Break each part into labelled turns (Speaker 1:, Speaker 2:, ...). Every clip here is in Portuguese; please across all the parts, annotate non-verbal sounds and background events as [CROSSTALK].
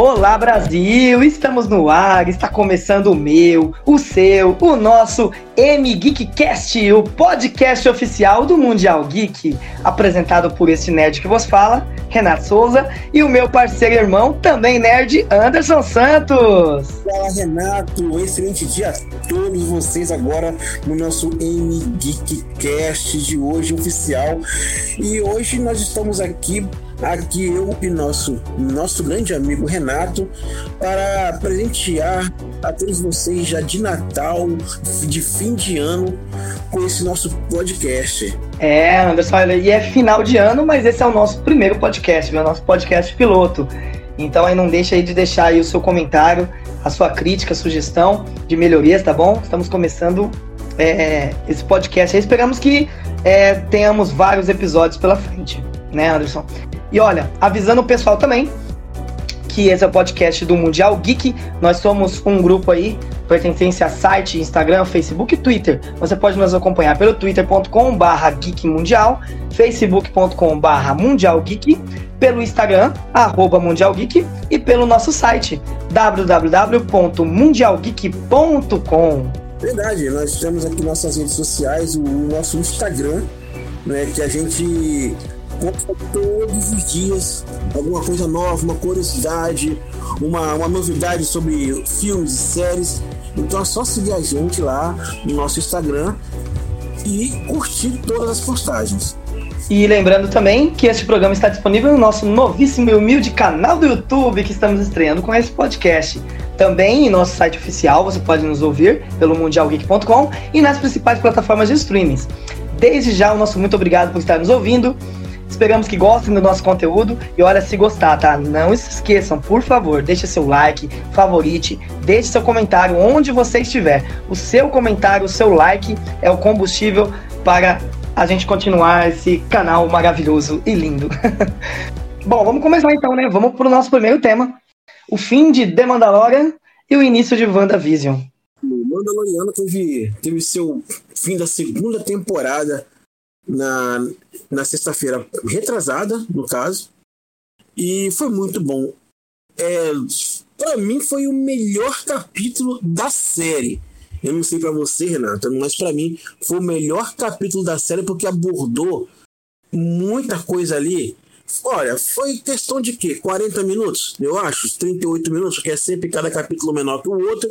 Speaker 1: Olá Brasil, estamos no ar, está começando o meu, o seu, o nosso M Geekcast, o podcast oficial do Mundial Geek, apresentado por este nerd que vos fala, Renato Souza, e o meu parceiro e irmão, também nerd, Anderson Santos.
Speaker 2: Fala Renato, excelente dia a todos vocês agora no nosso M Geekcast de hoje oficial. E hoje nós estamos aqui aqui eu e nosso, nosso grande amigo Renato para presentear a todos vocês já de Natal, de fim de ano, com esse nosso podcast.
Speaker 1: É, Anderson, e é final de ano, mas esse é o nosso primeiro podcast, o nosso podcast piloto. Então aí não deixa aí de deixar aí o seu comentário, a sua crítica, sugestão de melhorias, tá bom? Estamos começando é, esse podcast aí. Esperamos que é, tenhamos vários episódios pela frente, né, Anderson? E olha, avisando o pessoal também que esse é o podcast do Mundial Geek. Nós somos um grupo aí pertencente a site, Instagram, Facebook e Twitter. Você pode nos acompanhar pelo twitter.com/barra geekmundial, facebook.com/barra mundialgeek, pelo Instagram arroba mundialgeek e pelo nosso site www.mundialgeek.com.
Speaker 2: Verdade, nós temos aqui nossas redes sociais, o nosso Instagram, né, que a gente todos os dias alguma coisa nova, uma curiosidade, uma, uma novidade sobre filmes e séries. Então é só seguir a gente lá no nosso Instagram e curtir todas as postagens.
Speaker 1: E lembrando também que este programa está disponível no nosso novíssimo e humilde canal do YouTube que estamos estreando com esse podcast. Também em nosso site oficial você pode nos ouvir pelo mundialgeek.com e nas principais plataformas de streaming. Desde já, o nosso muito obrigado por estar nos ouvindo. Esperamos que gostem do nosso conteúdo e olha, se gostar, tá? Não se esqueçam, por favor, deixe seu like, favorite, deixe seu comentário onde você estiver. O seu comentário, o seu like é o combustível para a gente continuar esse canal maravilhoso e lindo. [LAUGHS] Bom, vamos começar então, né? Vamos para o nosso primeiro tema: o fim de The Mandalorian e o início de WandaVision.
Speaker 2: O Mandaloriano teve, teve seu fim da segunda temporada na, na sexta-feira retrasada, no caso, e foi muito bom. É, para mim foi o melhor capítulo da série. Eu não sei para você, Renato, mas para mim foi o melhor capítulo da série porque abordou muita coisa ali. Olha, foi questão de quê? 40 minutos, eu acho, 38 minutos, que é sempre cada capítulo menor que o outro,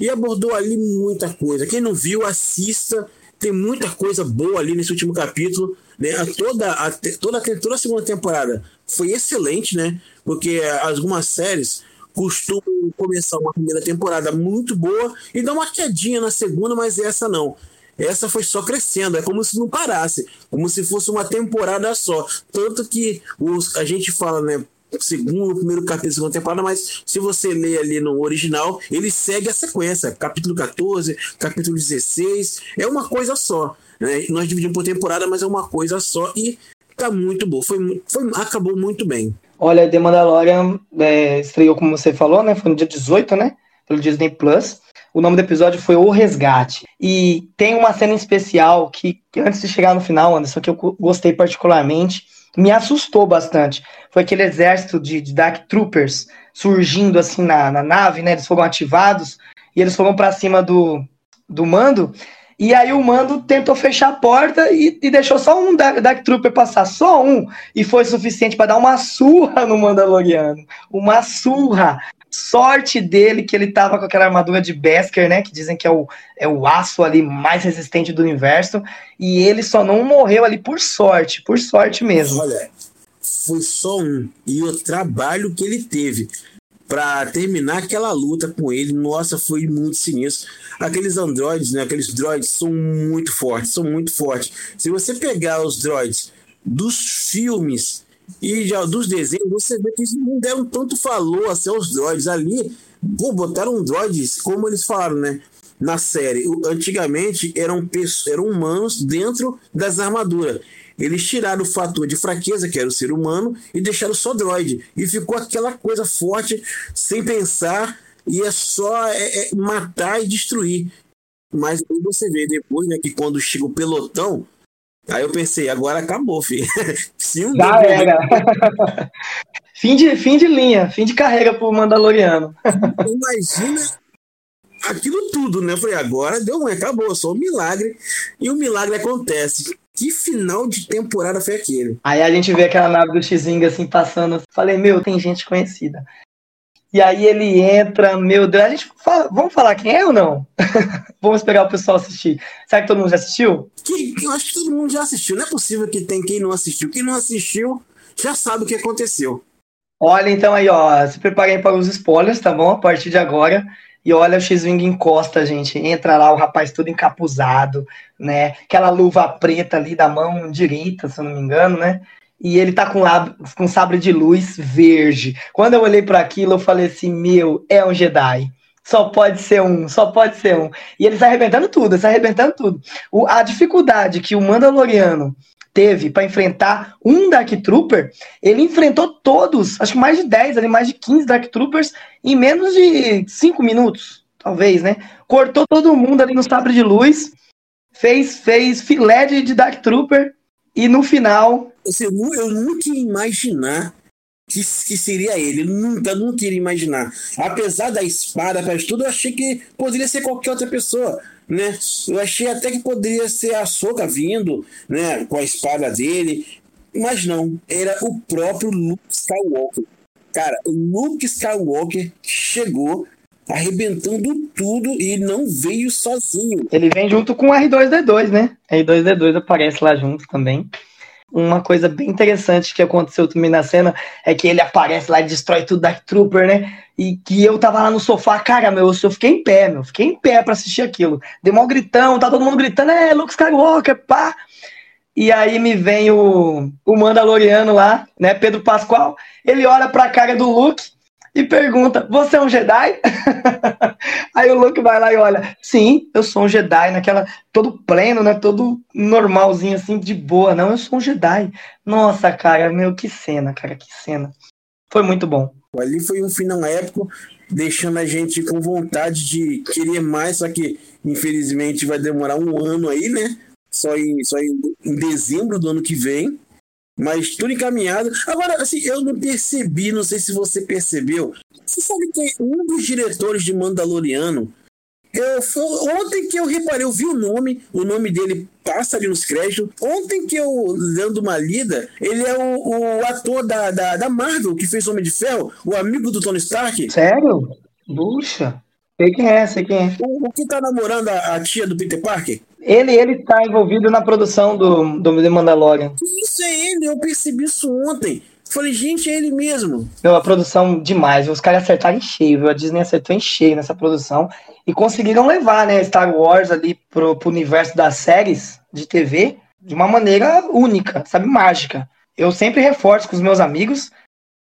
Speaker 2: e abordou ali muita coisa. Quem não viu, assista tem muita coisa boa ali nesse último capítulo. Né? A toda, a, toda, toda a segunda temporada foi excelente, né? Porque algumas séries costumam começar uma primeira temporada muito boa e dar uma quedinha na segunda, mas essa não. Essa foi só crescendo, é como se não parasse, como se fosse uma temporada só. Tanto que os, a gente fala, né? Segundo, primeiro capítulo da segunda temporada, mas se você ler ali no original, ele segue a sequência. Capítulo 14, capítulo 16, é uma coisa só. Né? Nós dividimos por temporada, mas é uma coisa só e tá muito bom. Foi, foi, acabou muito bem.
Speaker 1: Olha, The Mandalorian é, estreou, como você falou, né? Foi no dia 18, né? Pelo Disney Plus. O nome do episódio foi O Resgate. E tem uma cena especial que antes de chegar no final, Anderson, que eu gostei particularmente, me assustou bastante. Foi aquele exército de, de Dark Troopers surgindo assim na, na nave, né? Eles foram ativados e eles foram para cima do, do mando. E aí o mando tentou fechar a porta e, e deixou só um Dark, Dark Trooper passar, só um, e foi suficiente para dar uma surra no Mandaloriano. Uma surra. Sorte dele que ele tava com aquela armadura de Beskar, né? Que dizem que é o, é o aço ali mais resistente do universo. E ele só não morreu ali por sorte, por sorte mesmo.
Speaker 2: Olha, foi só um. E o trabalho que ele teve para terminar aquela luta com ele, nossa, foi muito sinistro. Aqueles androides, né? Aqueles droids são muito fortes, são muito fortes. Se você pegar os droids dos filmes e já dos desenhos, você vê que eles não deram tanto valor assim, aos droids. Ali, pô, botaram droids, como eles falaram, né? Na série. Antigamente eram, eram humanos dentro das armaduras. Eles tiraram o fator de fraqueza, que era o ser humano, e deixaram só droid. E ficou aquela coisa forte, sem pensar, e é só é, é matar e destruir. Mas você vê depois, né, que quando chega o pelotão, Aí eu pensei, agora acabou, filho. [LAUGHS]
Speaker 1: Se um Já era. [LAUGHS] Fim de, fim de linha, fim de carreira pro Mandaloriano. [LAUGHS]
Speaker 2: Imagina aquilo tudo, né? Falei, agora deu ruim, acabou, só um milagre. E o milagre acontece. Que final de temporada foi aquele?
Speaker 1: Aí a gente vê aquela nave do X-Wing assim passando. Falei, meu, tem gente conhecida. E aí ele entra, meu Deus, a gente fala, vamos falar quem é ou não? [LAUGHS] vamos esperar o pessoal assistir. Será que todo mundo já assistiu?
Speaker 2: Que, eu acho que todo mundo já assistiu. Não é possível que tem quem não assistiu. Quem não assistiu já sabe o que aconteceu.
Speaker 1: Olha, então aí, ó, se preparem para os spoilers, tá bom? A partir de agora. E olha, o X-Wing encosta, gente. Entra lá o rapaz todo encapuzado, né? Aquela luva preta ali da mão direita, se eu não me engano, né? E ele tá com, lab, com sabre de luz verde. Quando eu olhei para aquilo, eu falei assim: meu, é um Jedi. Só pode ser um, só pode ser um. E ele está arrebentando tudo, está arrebentando tudo. O, a dificuldade que o Mandaloriano teve para enfrentar um Dark Trooper, ele enfrentou todos, acho que mais de 10, ali, mais de 15 Dark Troopers em menos de 5 minutos, talvez, né? Cortou todo mundo ali no sabre de luz, fez, fez filé de Dark Trooper e no final.
Speaker 2: Eu, eu nunca ia imaginar que, que seria ele. Nunca, nunca iria imaginar. Apesar da espada, apesar tudo, eu achei que poderia ser qualquer outra pessoa né? Eu achei até que poderia ser a Soca vindo, né, com a espada dele, mas não, era o próprio Luke Skywalker. Cara, o Luke Skywalker chegou arrebentando tudo e não veio sozinho.
Speaker 1: Ele vem junto com o R2D2, né? R2D2 aparece lá junto também uma coisa bem interessante que aconteceu também na cena é que ele aparece lá e destrói tudo Dark Trooper, né? E que eu tava lá no sofá, cara, meu, eu fiquei em pé, meu, fiquei em pé para assistir aquilo. Deu um gritão, tá todo mundo gritando, é, Luke Skywalker, pá. E aí me vem o, o Mandaloriano lá, né, Pedro Pascoal, ele olha pra cara do Luke e pergunta: Você é um Jedi? [LAUGHS] Aí o Luke vai lá e olha: Sim, eu sou um Jedi, naquela. Todo pleno, né? Todo normalzinho, assim, de boa. Não, eu sou um Jedi. Nossa, cara, meu, que cena, cara, que cena. Foi muito bom.
Speaker 2: Ali foi um final épico, deixando a gente com vontade de querer mais, só que infelizmente vai demorar um ano aí, né? Só em, só em, em dezembro do ano que vem. Mas tudo encaminhado. Agora, assim, eu não percebi, não sei se você percebeu. Você sabe que um dos diretores de Mandaloriano. Eu, ontem que eu reparei, eu vi o nome, o nome dele passa ali nos créditos. Ontem que eu, dando uma lida, ele é o, o ator da, da, da, Marvel que fez Homem de Ferro, o amigo do Tony Stark.
Speaker 1: Sério? Puxa. Sei quem é, sei quem é.
Speaker 2: O, o que tá namorando a, a tia do Peter Parker?
Speaker 1: Ele, ele tá envolvido na produção do, do The Mandalorian.
Speaker 2: Isso é ele, eu percebi isso ontem. Falei, gente, é ele mesmo.
Speaker 1: Meu, a produção demais, os caras acertaram em cheio, viu? A Disney acertou em cheio nessa produção e conseguiram levar, né, Star Wars ali pro, pro universo das séries de TV de uma maneira única, sabe, mágica. Eu sempre reforço com os meus amigos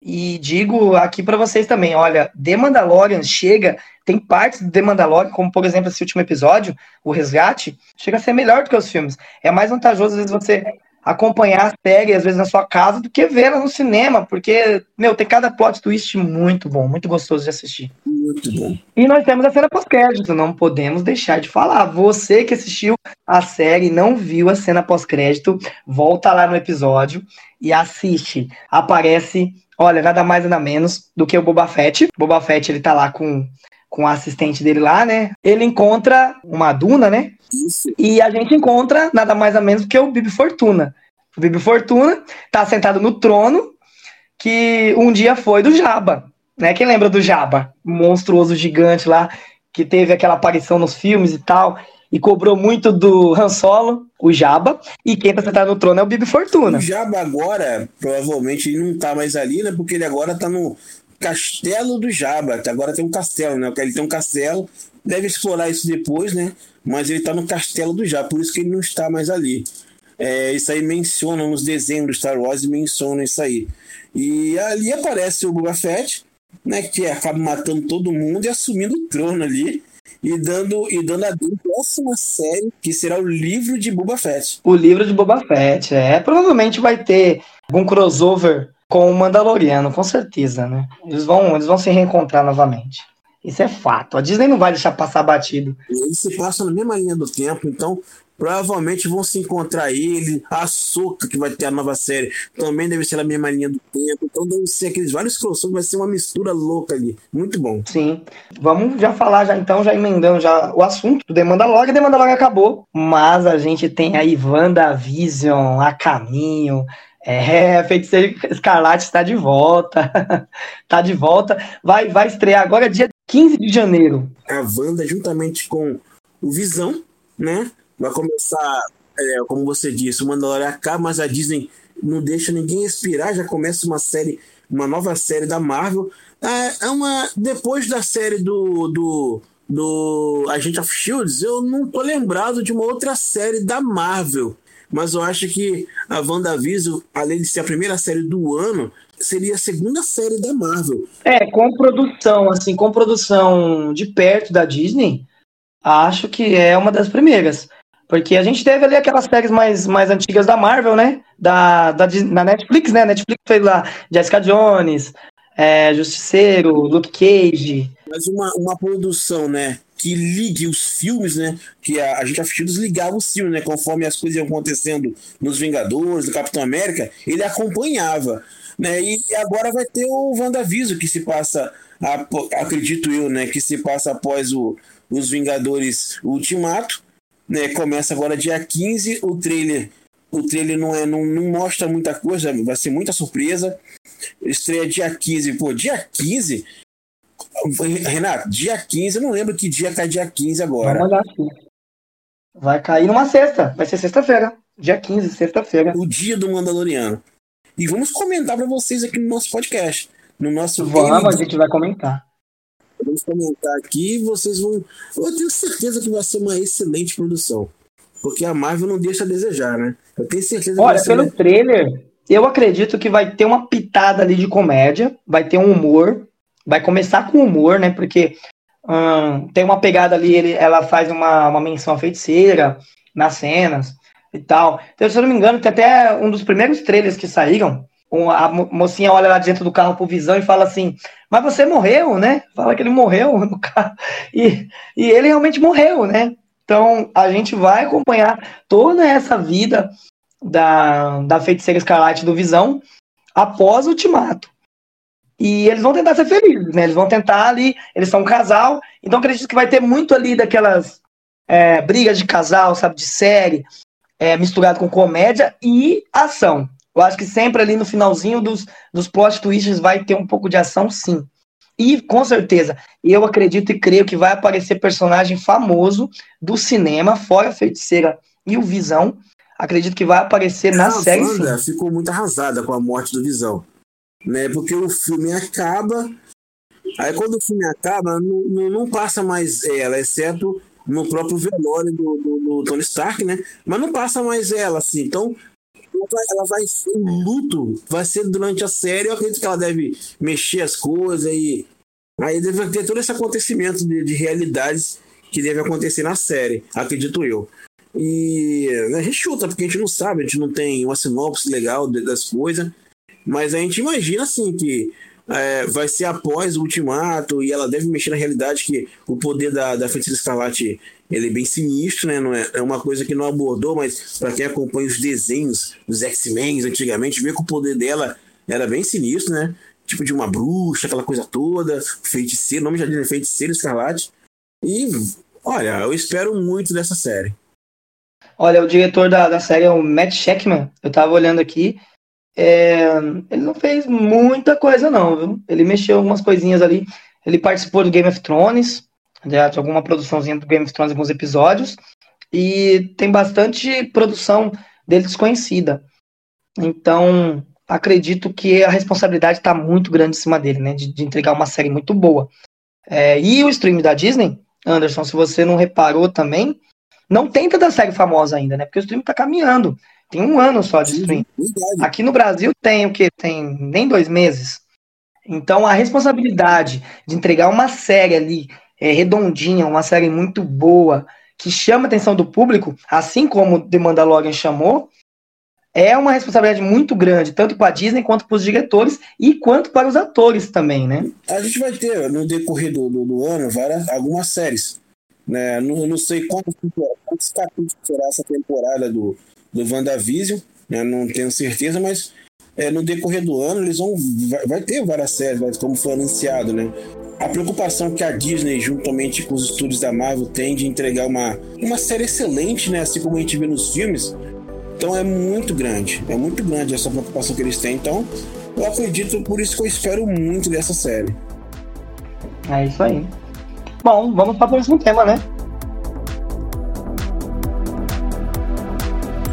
Speaker 1: e digo aqui para vocês também, olha, The Mandalorian chega, tem partes do The Mandalorian, como por exemplo esse último episódio, o Resgate, chega a ser melhor do que os filmes. É mais vantajoso às vezes você acompanhar a série, às vezes na sua casa, do que ver no cinema, porque, meu, tem cada plot twist muito bom, muito gostoso de assistir.
Speaker 2: Muito bom.
Speaker 1: E nós temos a cena pós-crédito, não podemos deixar de falar. Você que assistiu a série e não viu a cena pós-crédito, volta lá no episódio e assiste. Aparece Olha, nada mais nada menos do que o Boba Fett. O Boba Fett, ele tá lá com, com a assistente dele lá, né? Ele encontra uma duna, né?
Speaker 2: Isso.
Speaker 1: E a gente encontra nada mais nada menos do que o Bibi Fortuna. O Bibi Fortuna tá sentado no trono que um dia foi do Jabba, né? Quem lembra do Jabba? Monstruoso gigante lá que teve aquela aparição nos filmes e tal e cobrou muito do Han Solo, o Jabba, e quem tá sentado no trono é o Bibi Fortuna.
Speaker 2: O Jabba agora, provavelmente, ele não tá mais ali, né? Porque ele agora tá no castelo do Jabba. Agora tem um castelo, né? Ele tem um castelo, deve explorar isso depois, né? Mas ele tá no castelo do Jabba, por isso que ele não está mais ali. É, isso aí menciona nos desenhos do Star Wars, menciona isso aí. E ali aparece o Boba Fett, né? Que acaba matando todo mundo e assumindo o trono ali e dando, e dando a próxima série, que será o livro de Boba Fett.
Speaker 1: O livro de Boba Fett, é. Provavelmente vai ter algum crossover com o Mandaloriano, com certeza, né? Eles vão, eles vão se reencontrar novamente. Isso é fato. A Disney não vai deixar passar batido.
Speaker 2: Ele se passa na mesma linha do tempo, então Provavelmente vão se encontrar ele, a Soca, que vai ter a nova série, também deve ser a mesma linha do tempo. Então deve ser aqueles vários crossovers, vai ser uma mistura louca ali. Muito bom.
Speaker 1: Sim. Vamos já falar já então, já emendando já o assunto do Demanda Log. Demanda Log acabou, mas a gente tem aí WandaVision a caminho. É, [LAUGHS] a Feiticeira Escarlate está de volta. está [LAUGHS] de volta. Vai, vai estrear agora dia 15 de janeiro.
Speaker 2: A Wanda, juntamente com o Visão, né? Vai começar, é, como você disse, o Mandalorian acaba, mas a Disney não deixa ninguém respirar, já começa uma série, uma nova série da Marvel. É, é uma. Depois da série do, do, do Agent of Shields, eu não tô lembrado de uma outra série da Marvel. Mas eu acho que a WandaVision, além de ser a primeira série do ano, seria a segunda série da Marvel.
Speaker 1: É, com produção, assim, com produção de perto da Disney, acho que é uma das primeiras. Porque a gente teve ali aquelas séries mais, mais antigas da Marvel, né? Da, da, da Netflix, né? Netflix fez lá Jessica Jones, é, Justiceiro, Luke Cage.
Speaker 2: Mas uma, uma produção, né? Que ligue os filmes, né? Que a, a gente assistiu ligava os filmes, né? Conforme as coisas iam acontecendo nos Vingadores, do Capitão América, ele acompanhava. Né? E agora vai ter o WandaVision, que se passa, acredito eu, né? Que se passa após o, os Vingadores Ultimato né? Começa agora dia 15, o trailer. O trailer não, é, não, não mostra muita coisa, vai ser muita surpresa. Estreia dia 15. Pô, dia 15? Renato, dia 15, eu não lembro que dia cai dia 15 agora.
Speaker 1: Vamos olhar aqui. Vai cair numa sexta. Vai ser sexta-feira. Dia 15, sexta-feira.
Speaker 2: O dia do Mandaloriano. E vamos comentar para vocês aqui no nosso podcast. No nosso
Speaker 1: Vamos, a gente vai comentar.
Speaker 2: Vamos comentar aqui e vocês vão. Eu tenho certeza que vai ser uma excelente produção. Porque a Marvel não deixa a desejar, né? Eu tenho certeza
Speaker 1: Olha, pelo trailer, eu acredito que vai ter uma pitada ali de comédia, vai ter um humor, vai começar com humor, né? Porque hum, tem uma pegada ali, ele, ela faz uma, uma menção à feiticeira nas cenas e tal. Então, se eu não me engano, tem até um dos primeiros trailers que saíram, a mocinha olha lá dentro do carro pro Visão e fala assim, mas você morreu, né? Fala que ele morreu [LAUGHS] no carro. E, e ele realmente morreu, né? Então a gente vai acompanhar toda essa vida da, da feiticeira escarlate do Visão após o ultimato. E eles vão tentar ser felizes, né? Eles vão tentar ali, eles são um casal, então acredito que vai ter muito ali daquelas é, brigas de casal, sabe, de série, é, misturado com comédia e ação. Eu acho que sempre ali no finalzinho dos, dos plot twists vai ter um pouco de ação, sim. E com certeza, eu acredito e creio que vai aparecer personagem famoso do cinema, fora a feiticeira e o Visão. Acredito que vai aparecer na série.
Speaker 2: Wanda ficou muito arrasada com a morte do Visão. Né? Porque o filme acaba. Aí quando o filme acaba, não, não, passa mais ela, exceto no próprio velório do, do, do, Tony Stark, né? Mas não passa mais ela, assim. Então ela vai ser um luto, vai ser durante a série. Eu acredito que ela deve mexer as coisas e aí deve ter todo esse acontecimento de, de realidades que deve acontecer na série, acredito eu. E a gente chuta, porque a gente não sabe, a gente não tem uma sinopse legal das coisas, mas a gente imagina assim que é, vai ser após o ultimato e ela deve mexer na realidade que o poder da, da Feiticeira Escarlate ele é bem sinistro, né? Não é, é uma coisa que não abordou, mas para quem acompanha os desenhos dos X-Men antigamente, vê que o poder dela era bem sinistro, né? Tipo de uma bruxa, aquela coisa toda, feiticeiro, o nome já diz, né? feiticeiro escarlate. E, olha, eu espero muito dessa série.
Speaker 1: Olha, o diretor da, da série é o Matt Sheckman. Eu tava olhando aqui. É, ele não fez muita coisa, não, viu? Ele mexeu algumas coisinhas ali. Ele participou do Game of Thrones, de alguma produçãozinha do Game of Thrones, alguns episódios, e tem bastante produção dele desconhecida. Então, acredito que a responsabilidade está muito grande em cima dele, né, de, de entregar uma série muito boa. É, e o stream da Disney, Anderson, se você não reparou também, não tem tanta série famosa ainda, né, porque o stream está caminhando. Tem um ano só de stream. Aqui no Brasil tem o que? Tem nem dois meses. Então a responsabilidade de entregar uma série ali é, redondinha, uma série muito boa, que chama a atenção do público, assim como The Mandalorian chamou, é uma responsabilidade muito grande, tanto para a Disney quanto para os diretores e quanto para os atores também, né?
Speaker 2: A gente vai ter no decorrer do, do, do ano várias, algumas séries. Né? Não, não sei quantos, capítulos será essa temporada do, do WandaVision, né? não tenho certeza, mas é, no decorrer do ano eles vão vai, vai ter várias séries, como foi anunciado, né? A preocupação que a Disney, juntamente com os estúdios da Marvel, tem de entregar uma, uma série excelente, né? Assim como a gente vê nos filmes. Então é muito grande, é muito grande essa preocupação que eles têm. Então eu acredito, por isso que eu espero muito dessa série.
Speaker 1: É isso aí. Bom, vamos para o próximo tema, né?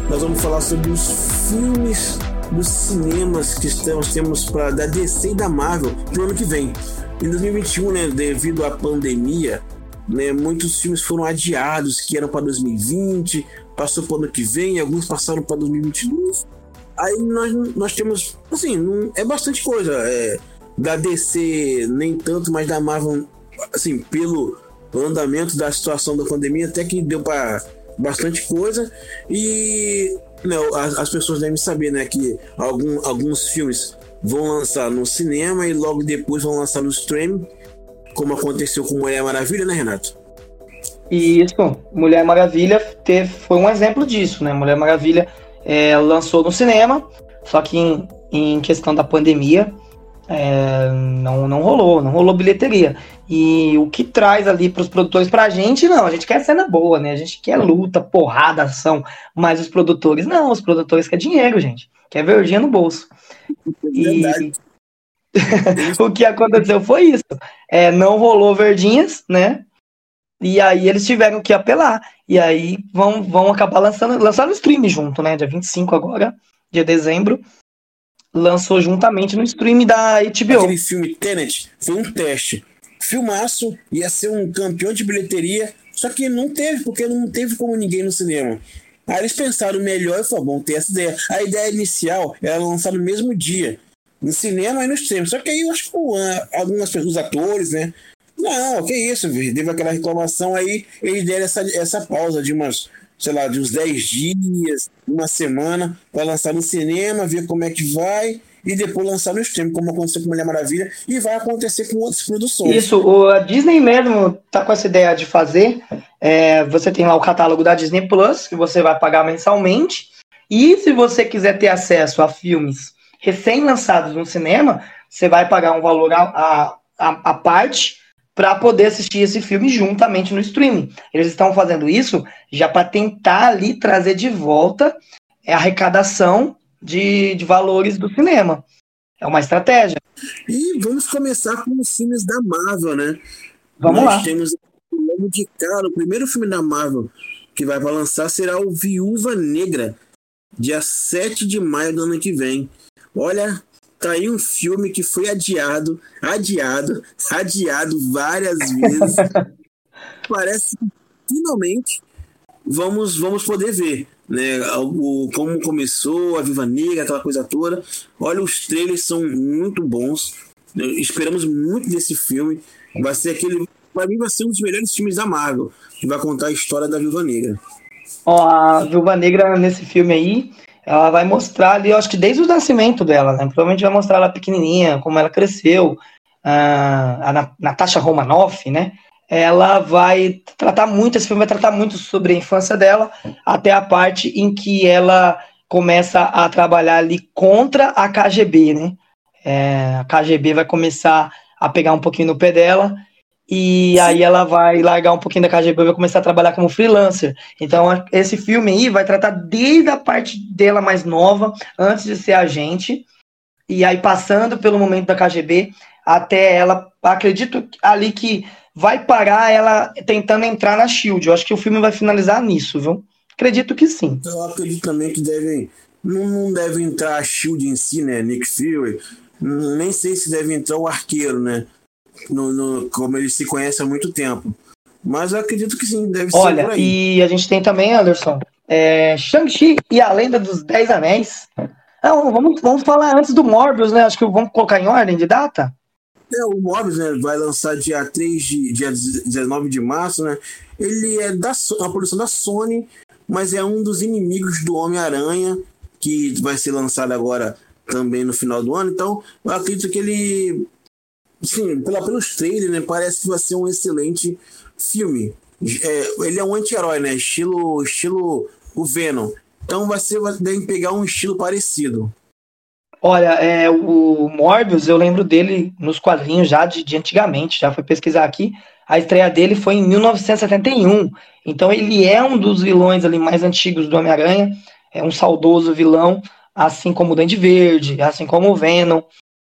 Speaker 2: Nós vamos falar sobre os filmes dos cinemas que nós temos para da DC e da Marvel pro ano que vem. Em 2021, né, devido à pandemia, né, muitos filmes foram adiados que eram para 2020, passou para o ano que vem, alguns passaram para 2022. Aí nós, nós temos, assim, é bastante coisa. É, da DC, nem tanto, mas da Marvel, assim, pelo andamento da situação da pandemia, até que deu para bastante coisa. E né, as, as, pessoas devem saber né, que algum, alguns filmes vão lançar no cinema e logo depois vão lançar no streaming, como aconteceu com Mulher Maravilha, né, Renato?
Speaker 1: Isso, Mulher Maravilha teve, foi um exemplo disso, né? Mulher Maravilha é, lançou no cinema, só que em, em questão da pandemia é, não, não rolou, não rolou bilheteria. E o que traz ali para os produtores, para a gente, não, a gente quer cena boa, né? A gente quer luta, porrada, ação, mas os produtores, não, os produtores querem dinheiro, gente, quer verdinha no bolso. E [LAUGHS] o que aconteceu foi isso. É, não rolou verdinhas, né? E aí eles tiveram que apelar. E aí vão, vão acabar lançando, lançando stream junto, né? Dia 25 agora, dia de dezembro. Lançou juntamente no stream da HBO.
Speaker 2: Aquele filme Tenet foi um teste. Filmaço, ia ser um campeão de bilheteria, só que não teve, porque não teve como ninguém no cinema. Aí eles pensaram melhor e falaram, bom, ter essa ideia. A ideia inicial era lançar no mesmo dia, no cinema e no stream. Só que aí eu acho que algumas pessoas, atores, né? Não, que isso, teve aquela reclamação aí, eles deram essa, essa pausa de umas, sei lá, de uns 10 dias, uma semana, para lançar no cinema, ver como é que vai, e depois lançar no stream, como aconteceu com Mulher Maravilha, e vai acontecer com outras produções.
Speaker 1: Isso, a Disney mesmo tá com essa ideia de fazer. É, você tem lá o catálogo da Disney Plus, que você vai pagar mensalmente. E se você quiser ter acesso a filmes recém-lançados no cinema, você vai pagar um valor a, a, a parte para poder assistir esse filme juntamente no streaming. Eles estão fazendo isso já para tentar ali trazer de volta a arrecadação de, de valores do cinema. É uma estratégia.
Speaker 2: E vamos começar com os filmes da Marvel, né?
Speaker 1: Vamos
Speaker 2: Nós
Speaker 1: lá.
Speaker 2: temos de cara, o primeiro filme da Marvel que vai lançar será o Viúva Negra, dia 7 de maio do ano que vem. Olha, tá aí um filme que foi adiado, adiado, adiado várias vezes. [LAUGHS] Parece que finalmente vamos, vamos poder ver né, o, como começou, a Viva Negra, aquela coisa toda. Olha, os trailers são muito bons. Esperamos muito desse filme. Vai ser aquele. Para mim, vai ser um dos melhores filmes da Marvel, que vai contar a história da Viva Negra.
Speaker 1: Ó, a Viúva Negra nesse filme aí, ela vai mostrar ali, eu acho que desde o nascimento dela, né? Provavelmente vai mostrar ela pequenininha, como ela cresceu. Ah, a Natasha Romanoff, né? Ela vai tratar muito, esse filme vai tratar muito sobre a infância dela, até a parte em que ela começa a trabalhar ali contra a KGB, né? É, a KGB vai começar a pegar um pouquinho no pé dela e aí ela vai largar um pouquinho da KGB e vai começar a trabalhar como freelancer. Então, esse filme aí vai tratar desde a parte dela mais nova, antes de ser agente, e aí passando pelo momento da KGB, até ela, acredito ali que vai parar ela tentando entrar na SHIELD. Eu acho que o filme vai finalizar nisso, viu? Acredito que sim.
Speaker 2: Eu acredito também que devem. Não deve entrar a SHIELD em si, né? Nick Fury. Nem sei se deve entrar o arqueiro, né? No, no, como ele se conhece há muito tempo. Mas eu acredito que sim, deve
Speaker 1: Olha,
Speaker 2: ser
Speaker 1: aí. E a gente tem também, Anderson, é, Shang-Chi e a Lenda dos Dez Anéis. Não, vamos, vamos falar antes do Morbius, né? Acho que vamos colocar em ordem de data.
Speaker 2: É, o Morbius né, vai lançar dia 3 de dia 19 de março, né? Ele é da uma produção da Sony, mas é um dos inimigos do Homem-Aranha, que vai ser lançado agora também no final do ano. Então, eu acredito que ele Sim, pela, pelos trailers, né, parece que vai ser um excelente filme. É, ele é um anti-herói, né? Estilo, estilo o Venom. Então vai ser, vai pegar um estilo parecido.
Speaker 1: Olha, é, o Morbius, eu lembro dele nos quadrinhos já de, de antigamente, já fui pesquisar aqui. A estreia dele foi em 1971. Então ele é um dos vilões ali mais antigos do Homem-Aranha. É um saudoso vilão, assim como o Dente Verde, assim como o Venom.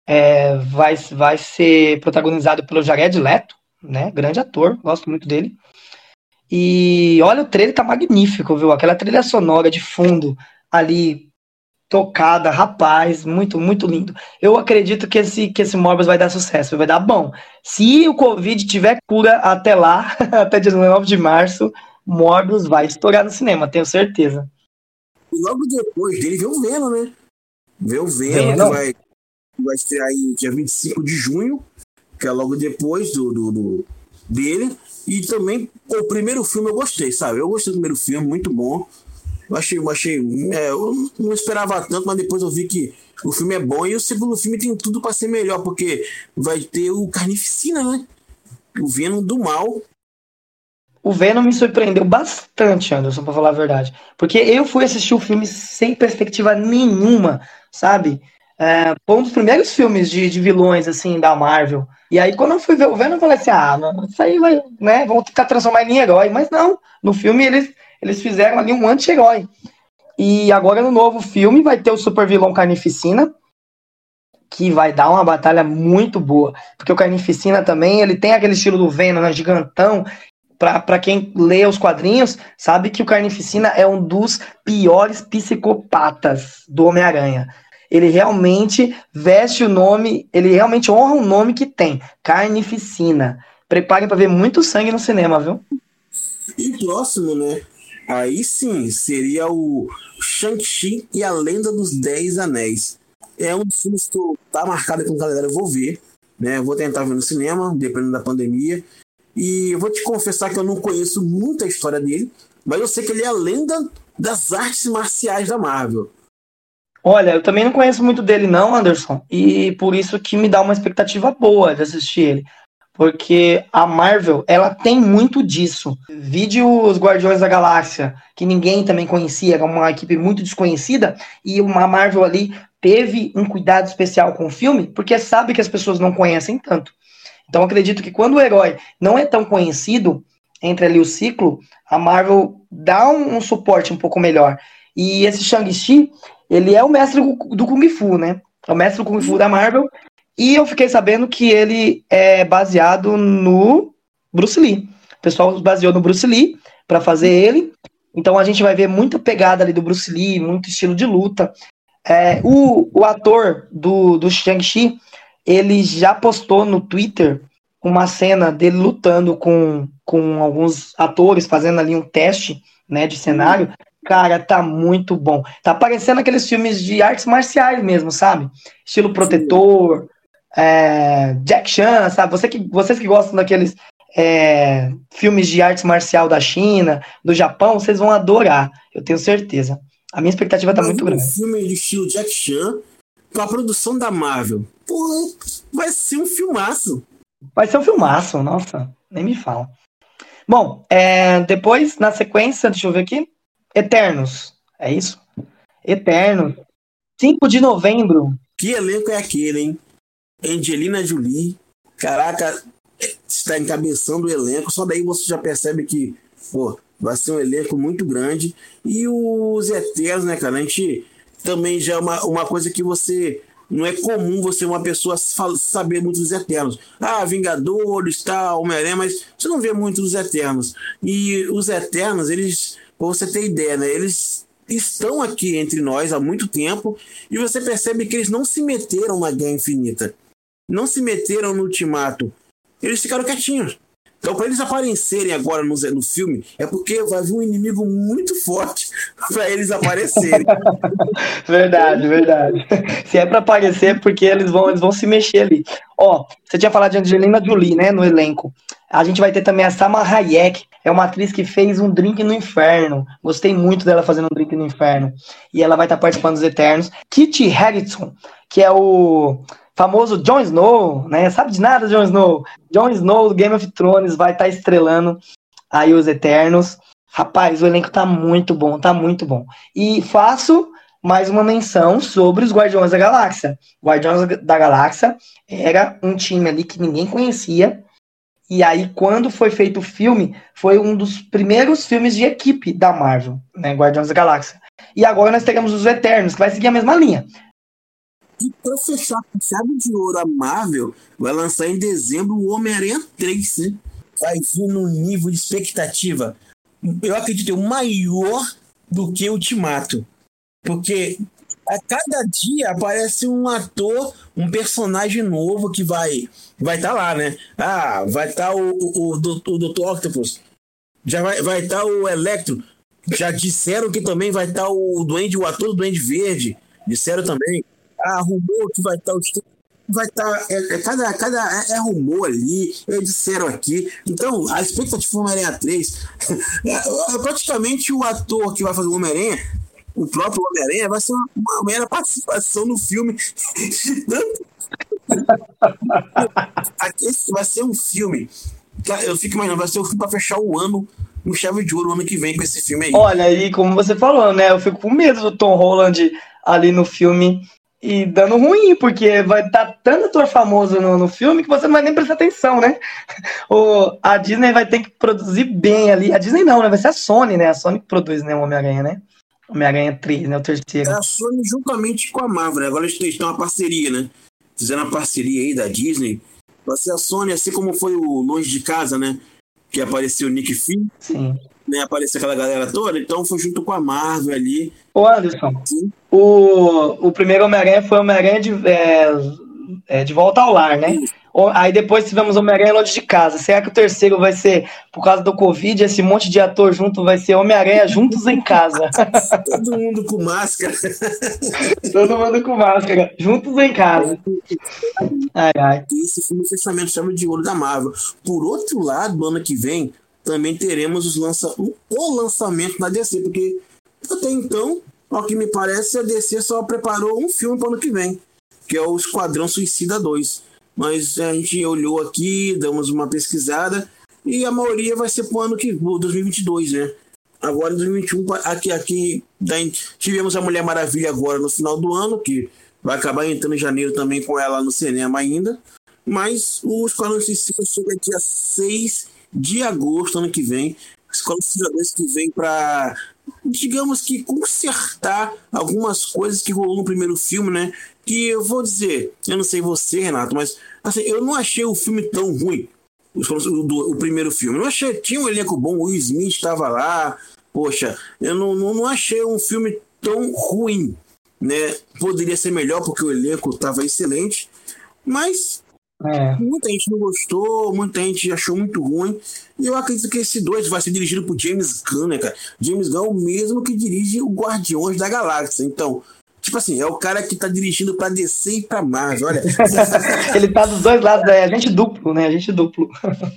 Speaker 1: É, vai, vai ser protagonizado pelo Jared Leto, né? Grande ator, gosto muito dele. E olha, o trailer tá magnífico, viu? Aquela trilha sonora de fundo ali tocada, rapaz, muito, muito lindo. Eu acredito que esse, que esse Morbius vai dar sucesso, vai dar bom. Se o Covid tiver cura até lá, [LAUGHS] até 19 de março, Morbius vai estourar no cinema, tenho certeza.
Speaker 2: E logo depois dele veio o Venom, né? Veio o Venom, Venom. que vai, vai estrear aí dia 25 de junho, que é logo depois do, do, do dele. E também, o primeiro filme eu gostei, sabe? Eu gostei do primeiro filme, muito bom. Eu achei, eu achei. É, eu não esperava tanto, mas depois eu vi que o filme é bom e o segundo filme tem tudo para ser melhor, porque vai ter o Carnificina, né? O Venom do mal.
Speaker 1: O Venom me surpreendeu bastante, Anderson, pra falar a verdade. Porque eu fui assistir o filme sem perspectiva nenhuma, sabe? É, foi um dos primeiros filmes de, de, vilões, assim, da Marvel. E aí, quando eu fui ver o Venom, eu falei assim: ah, isso aí vai, né? Vão tentar transformar em herói. Mas não, no filme eles eles fizeram ali um anti-herói. E agora no novo filme vai ter o super vilão Carnificina, que vai dar uma batalha muito boa. Porque o Carnificina também, ele tem aquele estilo do Venom, né, gigantão. Para quem lê os quadrinhos, sabe que o Carnificina é um dos piores psicopatas do Homem-Aranha. Ele realmente veste o nome, ele realmente honra o nome que tem, Carnificina. Preparem para ver muito sangue no cinema, viu?
Speaker 2: E próximo, né? Aí sim, seria o Shang-Chi e a Lenda dos Dez Anéis. É um dos filmes que tá marcado com o galera, eu vou ver. Né? Vou tentar ver no cinema, dependendo da pandemia. E eu vou te confessar que eu não conheço muita história dele, mas eu sei que ele é a lenda das artes marciais da Marvel.
Speaker 1: Olha, eu também não conheço muito dele não, Anderson, e por isso que me dá uma expectativa boa de assistir ele porque a Marvel, ela tem muito disso. Vide os Guardiões da Galáxia, que ninguém também conhecia, era uma equipe muito desconhecida, e uma Marvel ali teve um cuidado especial com o filme, porque sabe que as pessoas não conhecem tanto. Então acredito que quando o herói não é tão conhecido, entre ali o ciclo, a Marvel dá um, um suporte um pouco melhor. E esse Shang-Chi, ele é o mestre do Kung Fu, né? É o mestre do Kung Fu da Marvel, e eu fiquei sabendo que ele é baseado no Bruce Lee. O pessoal baseou no Bruce Lee para fazer ele. Então a gente vai ver muita pegada ali do Bruce Lee, muito estilo de luta. É, o, o ator do, do Shang-Chi, ele já postou no Twitter uma cena dele lutando com, com alguns atores, fazendo ali um teste né, de cenário. Cara, tá muito bom. Tá parecendo aqueles filmes de artes marciais mesmo, sabe? Estilo protetor, é, Jack Chan, sabe? Você que, vocês que gostam daqueles é, filmes de arte marcial da China, do Japão, vocês vão adorar, eu tenho certeza. A minha expectativa tá muito grande. Um
Speaker 2: filme de estilo Jack Chan com a produção da Marvel. Porra, vai ser um filmaço.
Speaker 1: Vai ser um filmaço, nossa, nem me fala. Bom, é, depois, na sequência, deixa eu ver aqui. Eternos, é isso? Eternos. 5 de novembro.
Speaker 2: Que elenco é aquele, hein? Angelina Jolie, caraca, está encabeçando o elenco, só daí você já percebe que, pô, vai ser um elenco muito grande. E os Eternos, né, cara? A gente também já é uma, uma coisa que você. Não é comum você, uma pessoa, saber muito dos Eternos. Ah, Vingadores, tal, Homem-Aranha, mas você não vê muito dos Eternos. E os Eternos, eles, pra você ter ideia, né? Eles estão aqui entre nós há muito tempo e você percebe que eles não se meteram na Guerra Infinita não se meteram no ultimato. Eles ficaram quietinhos. Então, para eles aparecerem agora no, no filme, é porque vai vir um inimigo muito forte [LAUGHS] para eles aparecerem. [LAUGHS]
Speaker 1: verdade, verdade. Se é para aparecer, é porque eles vão, eles vão se mexer ali. Ó, você tinha falado de Angelina Jolie, né, no elenco. A gente vai ter também a Sama Hayek, é uma atriz que fez um Drink no Inferno. Gostei muito dela fazendo um Drink no Inferno. E ela vai estar participando dos Eternos. Kit Harington, que é o famoso Jon Snow, né? Sabe de nada, Jon Snow? Jon Snow do Game of Thrones vai estar tá estrelando aí os Eternos. Rapaz, o elenco tá muito bom, tá muito bom. E faço mais uma menção sobre os Guardiões da Galáxia. Guardiões da Galáxia era um time ali que ninguém conhecia. E aí, quando foi feito o filme, foi um dos primeiros filmes de equipe da Marvel, né? Guardiões da Galáxia. E agora nós teremos os Eternos, que vai seguir a mesma linha.
Speaker 2: E pra fechar com chave de ouro, a Marvel vai lançar em dezembro o Homem-Aranha 3, né? Vai vir num nível de expectativa, eu acredito, maior do que o Ultimato. Porque a cada dia aparece um ator, um personagem novo que vai vai estar tá lá, né? Ah, vai estar tá o, o, o, o Dr. Octopus, já vai estar vai tá o Electro, já disseram que também vai estar tá o Duende, o ator do Duende Verde, disseram também. Ah, rumor que vai estar tá o vai estar. Tá, é, é, cada, cada é, é, rumor ali, eles disseram aqui. Então, a expectativa do Homem-Aranha 3 [LAUGHS] é, é, praticamente o ator que vai fazer o Homem-Aranha o próprio Homem-Aranha vai ser uma, mera participação no filme. [LAUGHS] Esse vai ser um filme. Eu fico imaginando, vai ser um filme para fechar o ano no chave de ouro ano que vem com esse filme aí.
Speaker 1: Olha, e como você falou, né? Eu fico com medo do Tom Holland ali no filme e dando ruim, porque vai estar tá tanto ator famoso no, no filme que você não vai nem prestar atenção, né? O, a Disney vai ter que produzir bem ali. A Disney não, né? Vai ser a Sony, né? A Sony que produz né, o Homem-Aranha, né? Homem-Aranha 3, né? O terceiro.
Speaker 2: É a Sony juntamente com a Marvel. Agora eles têm uma parceria, né? Fizeram uma parceria aí da Disney. Vai ser a Sony, assim como foi o Longe de Casa, né? Que apareceu o Nick Fury.
Speaker 1: Sim.
Speaker 2: Né, apareceu aquela galera toda, então foi junto com a Marvel ali.
Speaker 1: Ô Anderson, Sim. o, o primeiro Homem-Aranha foi Homem-Aranha de, é, é, de volta ao lar, né? Aí depois tivemos Homem-Aranha longe de casa. Será que o terceiro vai ser, por causa do Covid, esse monte de ator junto vai ser Homem-Aranha juntos em casa? [LAUGHS]
Speaker 2: Todo mundo com máscara. [LAUGHS]
Speaker 1: Todo mundo com máscara, juntos em casa.
Speaker 2: Ai, ai. Esse filme fechamento chama de ouro da Marvel. Por outro lado, ano que vem, também teremos os lança... o lançamento da DC, porque até então, ao que me parece, a DC só preparou um filme para o ano que vem, que é o Esquadrão Suicida 2 mas a gente olhou aqui, damos uma pesquisada e a maioria vai ser para o ano que 2022, né? Agora em 2021, aqui, aqui tivemos a Mulher Maravilha agora no final do ano, que vai acabar entrando em janeiro também com ela no cinema ainda. Mas o Esquadrão Suicida chega dia 6 de agosto, ano que vem. Esquadrão Suicida 2 que vem para, digamos que, consertar algumas coisas que rolou no primeiro filme, né? que eu vou dizer, eu não sei você, Renato, mas assim, eu não achei o filme tão ruim. O, do, o primeiro filme. Eu não achei, tinha um elenco bom, o Will Smith estava lá. Poxa, eu não, não, não achei um filme tão ruim. Né? Poderia ser melhor porque o elenco estava excelente, mas é. muita gente não gostou, muita gente achou muito ruim. E eu acredito que esse dois vai ser dirigido por James Gunn, né, cara? James Gunn é o mesmo que dirige o Guardiões da Galáxia. Então, Tipo assim, é o cara que tá dirigindo pra descer e pra Marvel, olha. [LAUGHS]
Speaker 1: Ele tá dos dois lados, é a gente duplo, né? A gente duplo. [LAUGHS]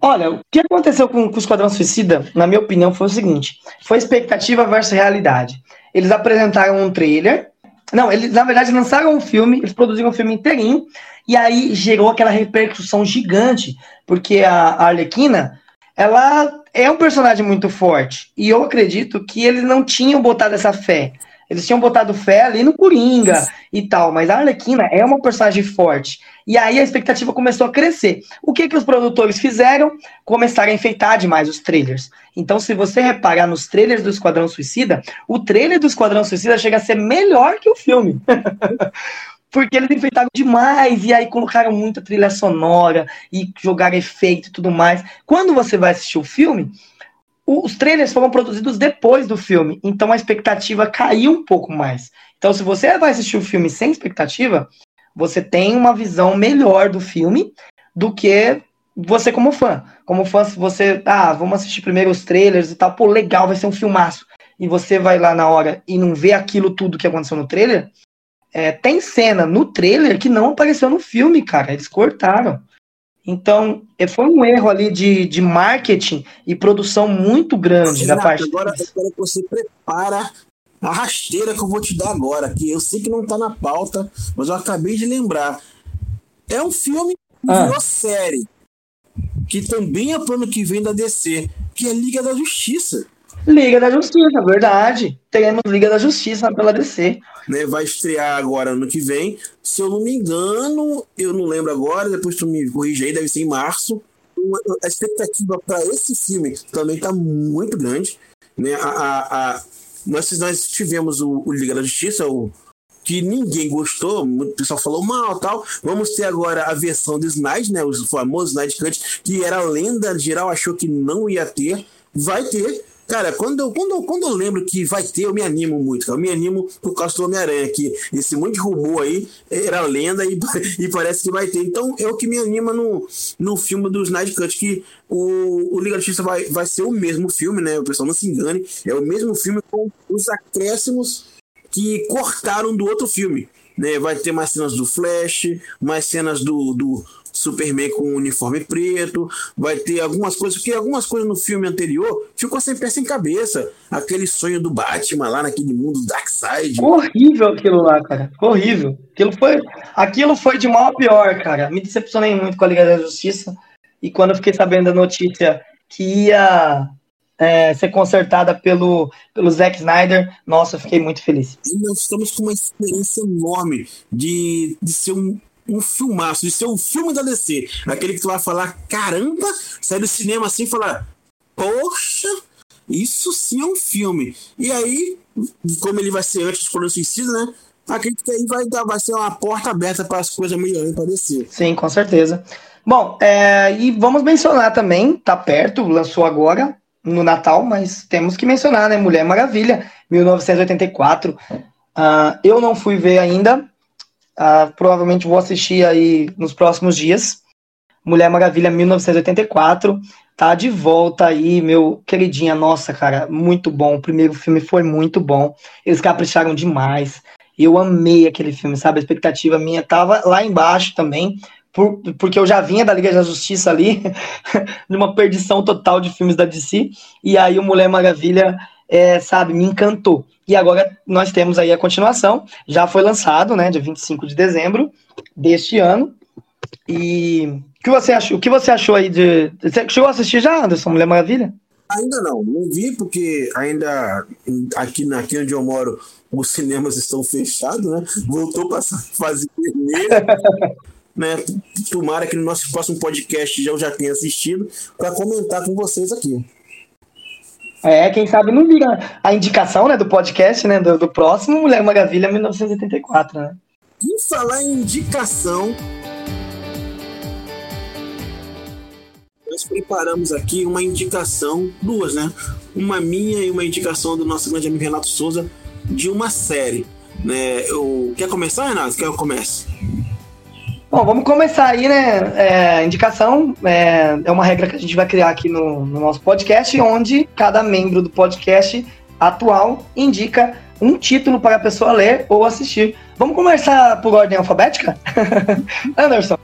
Speaker 1: Olha, o que aconteceu com, com o Esquadrão Suicida, na minha opinião, foi o seguinte: foi expectativa versus realidade. Eles apresentaram um trailer. Não, eles na verdade lançaram um filme, eles produziram um filme inteirinho, e aí gerou aquela repercussão gigante, porque a Arlequina, ela é um personagem muito forte. E eu acredito que eles não tinham botado essa fé. Eles tinham botado fé ali no Coringa e tal, mas a Arlequina é uma personagem forte. E aí a expectativa começou a crescer. O que que os produtores fizeram? Começaram a enfeitar demais os trailers. Então, se você reparar nos trailers do Esquadrão Suicida, o trailer do Esquadrão Suicida chega a ser melhor que o filme. [LAUGHS] Porque eles enfeitaram demais e aí colocaram muita trilha sonora e jogaram efeito e tudo mais. Quando você vai assistir o filme, os trailers foram produzidos depois do filme, então a expectativa caiu um pouco mais. Então, se você vai assistir o filme sem expectativa, você tem uma visão melhor do filme do que você como fã. Como fã, se você, ah, vamos assistir primeiro os trailers e tal, pô, legal, vai ser um filmaço. E você vai lá na hora e não vê aquilo tudo que aconteceu no trailer, é, tem cena no trailer que não apareceu no filme, cara. Eles cortaram. Então, é, foi um erro ali de, de marketing e produção muito grande Renato, da parte.
Speaker 2: Agora eu quero que você prepara a rasteira que eu vou te dar agora, que eu sei que não está na pauta, mas eu acabei de lembrar. É um filme ah. virou série, que também é plano que vem da DC, que é Liga da Justiça.
Speaker 1: Liga da Justiça, verdade. Teremos Liga da Justiça pela DC.
Speaker 2: Né, vai estrear agora ano que vem. Se eu não me engano, eu não lembro agora, depois tu me corrige aí, deve ser em março. A expectativa para esse filme também está muito grande. Né? A, a, a, nós, nós tivemos o, o Liga da Justiça, o, que ninguém gostou, o pessoal falou mal tal. Vamos ter agora a versão do Snyder, né? O famoso Snyder Cut, que era lenda, geral achou que não ia ter. Vai ter. Cara, quando eu, quando, quando eu lembro que vai ter, eu me animo muito, cara. Eu me animo por causa do Homem-Aranha, que esse monte de rumor aí era lenda e, [LAUGHS] e parece que vai ter. Então é o que me anima no, no filme do Snyder Cut, que o, o Liga da Justiça vai, vai ser o mesmo filme, né? O pessoal não se engane. É o mesmo filme com os acréscimos que cortaram do outro filme. Né? Vai ter mais cenas do Flash, mais cenas do, do Superman com o uniforme preto, vai ter algumas coisas, porque algumas coisas no filme anterior ficou sem pé sem cabeça. Aquele sonho do Batman lá naquele mundo Darkseid.
Speaker 1: Horrível aquilo lá, cara. Horrível. Aquilo foi, aquilo foi de mal a pior, cara. Me decepcionei muito com a Liga da Justiça. E quando eu fiquei sabendo da notícia que ia é, ser consertada pelo, pelo Zack Snyder, nossa, eu fiquei muito feliz.
Speaker 2: E nós estamos com uma experiência enorme de, de ser um, um filmaço, de ser um filme da DC. Aquele que tu vai falar, caramba, sai do cinema assim e falar, poxa, isso sim é um filme. E aí, como ele vai ser antes do Escolha Suicida, né? Acredito que aí vai, dar, vai ser uma porta aberta para as coisas melhorarem para DC.
Speaker 1: Sim, com certeza. Bom, é, e vamos mencionar também, tá perto, lançou agora, no Natal, mas temos que mencionar, né? Mulher Maravilha, 1984. Uh, eu não fui ver ainda, uh, provavelmente vou assistir aí nos próximos dias. Mulher Maravilha, 1984. Tá de volta aí, meu queridinha. Nossa, cara, muito bom. O primeiro filme foi muito bom. Eles capricharam demais. Eu amei aquele filme, sabe? A expectativa minha tava lá embaixo também por, porque eu já vinha da Liga da Justiça ali, [LAUGHS] numa perdição total de filmes da DC, e aí o Mulher Maravilha, é, sabe, me encantou. E agora nós temos aí a continuação, já foi lançado, né, dia 25 de dezembro deste ano, e o que você achou, o que você achou aí de... Você chegou a assistir já, Anderson, Mulher Maravilha?
Speaker 2: Ainda não, não vi porque ainda aqui, aqui onde eu moro os cinemas estão fechados, né? Voltou para fase vermelha. [LAUGHS] né? Tomara que no nosso próximo podcast já eu já tenha assistido para comentar com vocês aqui.
Speaker 1: É, quem sabe não liga a indicação, né, do podcast, né, do, do próximo Mulher Maravilha 1984, né?
Speaker 2: E falar em indicação, nós preparamos aqui uma indicação, duas, né? Uma minha e uma indicação do nosso grande amigo Renato Souza de uma série, né? Eu... Quer começar, Renato? Quer que eu comece?
Speaker 1: Bom, vamos começar aí, né? É, indicação é, é, uma regra que a gente vai criar aqui no, no, nosso podcast, onde cada membro do podcast atual indica um título para a pessoa ler ou assistir. Vamos começar por ordem alfabética? [LAUGHS] Anderson.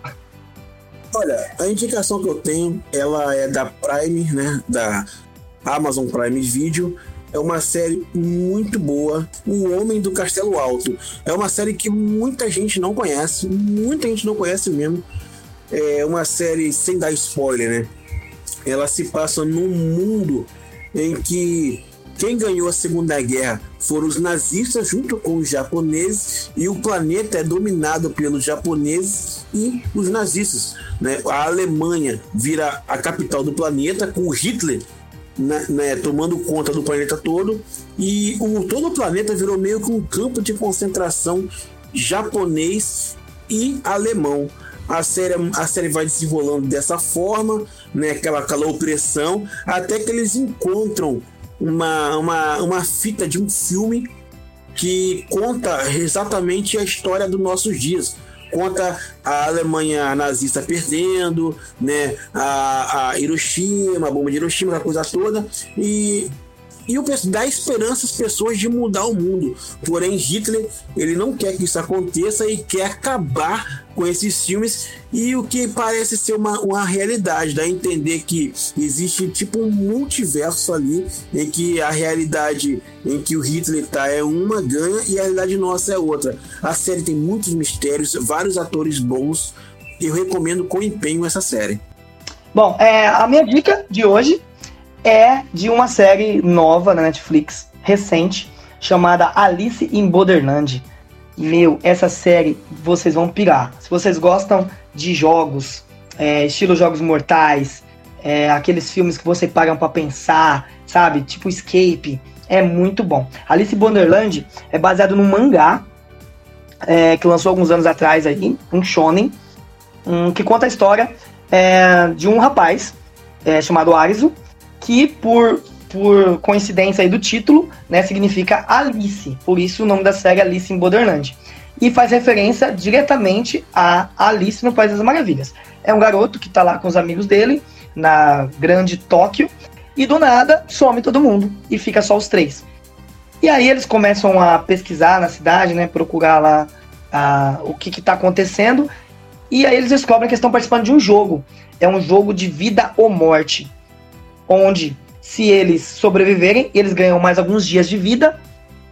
Speaker 2: Olha, a indicação que eu tenho, ela é da Prime, né? Da Amazon Prime Video é uma série muito boa, O Homem do Castelo Alto. É uma série que muita gente não conhece, muita gente não conhece mesmo. É uma série sem dar spoiler, né? Ela se passa num mundo em que quem ganhou a Segunda Guerra foram os nazistas junto com os japoneses e o planeta é dominado pelos japoneses e os nazistas. Né? A Alemanha vira a capital do planeta com Hitler né, né, tomando conta do planeta todo e o, todo o planeta virou meio que um campo de concentração japonês e alemão. A série, a série vai desenrolando dessa forma, né, aquela, aquela opressão, até que eles encontram uma, uma, uma fita de um filme que conta exatamente a história dos nossos dias contra a Alemanha nazista perdendo, né? A, a Hiroshima, a bomba de Hiroshima, aquela coisa toda. E e o dá esperança às pessoas de mudar o mundo. Porém, Hitler ele não quer que isso aconteça e quer acabar com esses filmes e o que parece ser uma, uma realidade, dá a entender que existe tipo um multiverso ali em que a realidade em que o Hitler tá é uma ganha e a realidade nossa é outra. A série tem muitos mistérios, vários atores bons. Eu recomendo com empenho essa série.
Speaker 1: Bom, é, a minha dica de hoje é de uma série nova na Netflix, recente, chamada Alice in Borderland. Meu, essa série vocês vão pirar. Se vocês gostam de jogos, é, estilo Jogos Mortais, é, aqueles filmes que você paga para pensar, sabe? Tipo Escape, é muito bom. Alice Borderland é baseado num mangá é, que lançou alguns anos atrás aí, um shonen, um, que conta a história é, de um rapaz é, chamado Arizo, que por, por coincidência aí do título, né, significa Alice. Por isso o nome da série é Alice em Borderland. E faz referência diretamente a Alice no País das Maravilhas. É um garoto que está lá com os amigos dele, na grande Tóquio, e do nada some todo mundo e fica só os três. E aí eles começam a pesquisar na cidade, né, procurar lá a, o que está acontecendo, e aí eles descobrem que estão participando de um jogo. É um jogo de vida ou morte onde se eles sobreviverem, eles ganham mais alguns dias de vida.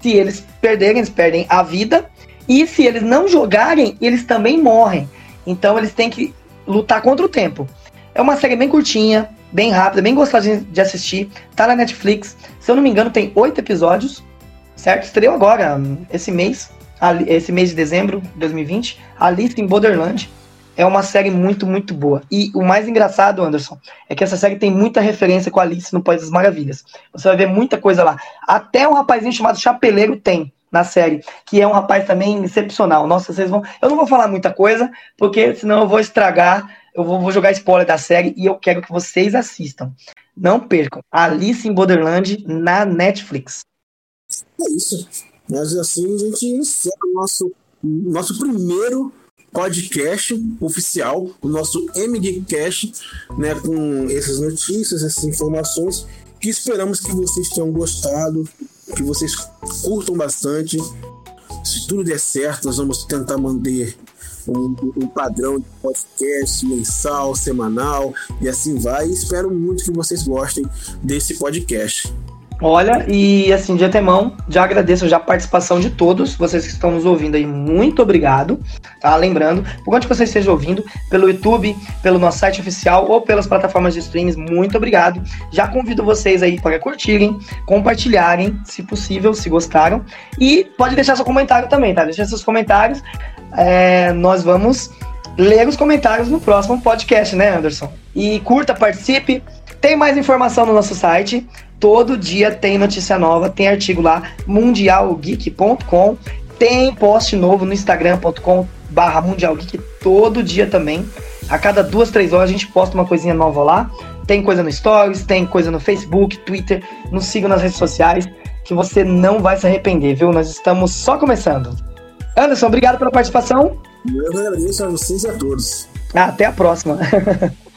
Speaker 1: Se eles perderem, eles perdem a vida. E se eles não jogarem, eles também morrem. Então eles têm que lutar contra o tempo. É uma série bem curtinha, bem rápida, bem gostosa de assistir. Tá na Netflix. Se eu não me engano, tem oito episódios. Certo? Estreou agora, esse mês. Esse mês de dezembro de 2020. Alice em Borderland. É uma série muito, muito boa. E o mais engraçado, Anderson, é que essa série tem muita referência com Alice no País das Maravilhas. Você vai ver muita coisa lá. Até um rapazinho chamado Chapeleiro tem na série, que é um rapaz também excepcional. Nossa, vocês vão. Eu não vou falar muita coisa, porque senão eu vou estragar, eu vou, vou jogar spoiler da série e eu quero que vocês assistam. Não percam. Alice em Borderland na Netflix.
Speaker 2: É isso. Mas assim a gente encerra o nosso, nosso primeiro podcast oficial, o nosso MGCast, né, com essas notícias, essas informações, que esperamos que vocês tenham gostado, que vocês curtam bastante. Se tudo der certo, nós vamos tentar manter um, um, padrão de podcast mensal, semanal e assim vai. espero muito que vocês gostem desse podcast.
Speaker 1: Olha, e assim, de antemão, já agradeço já a participação de todos, vocês que estão nos ouvindo aí, muito obrigado, tá? Lembrando, por onde você esteja ouvindo, pelo YouTube, pelo nosso site oficial ou pelas plataformas de streams, muito obrigado. Já convido vocês aí para curtirem, compartilharem, se possível, se gostaram, e pode deixar seu comentário também, tá? Deixa seus comentários, é, nós vamos ler os comentários no próximo podcast, né, Anderson? E curta, participe, tem mais informação no nosso site, Todo dia tem notícia nova, tem artigo lá, mundialgeek.com, tem post novo no instagram.com barra mundialgeek todo dia também. A cada duas, três horas a gente posta uma coisinha nova lá. Tem coisa no Stories, tem coisa no Facebook, Twitter. Nos sigam nas redes sociais, que você não vai se arrepender, viu? Nós estamos só começando. Anderson, obrigado pela participação.
Speaker 2: Eu agradeço a vocês e a todos.
Speaker 1: Até a próxima. [LAUGHS]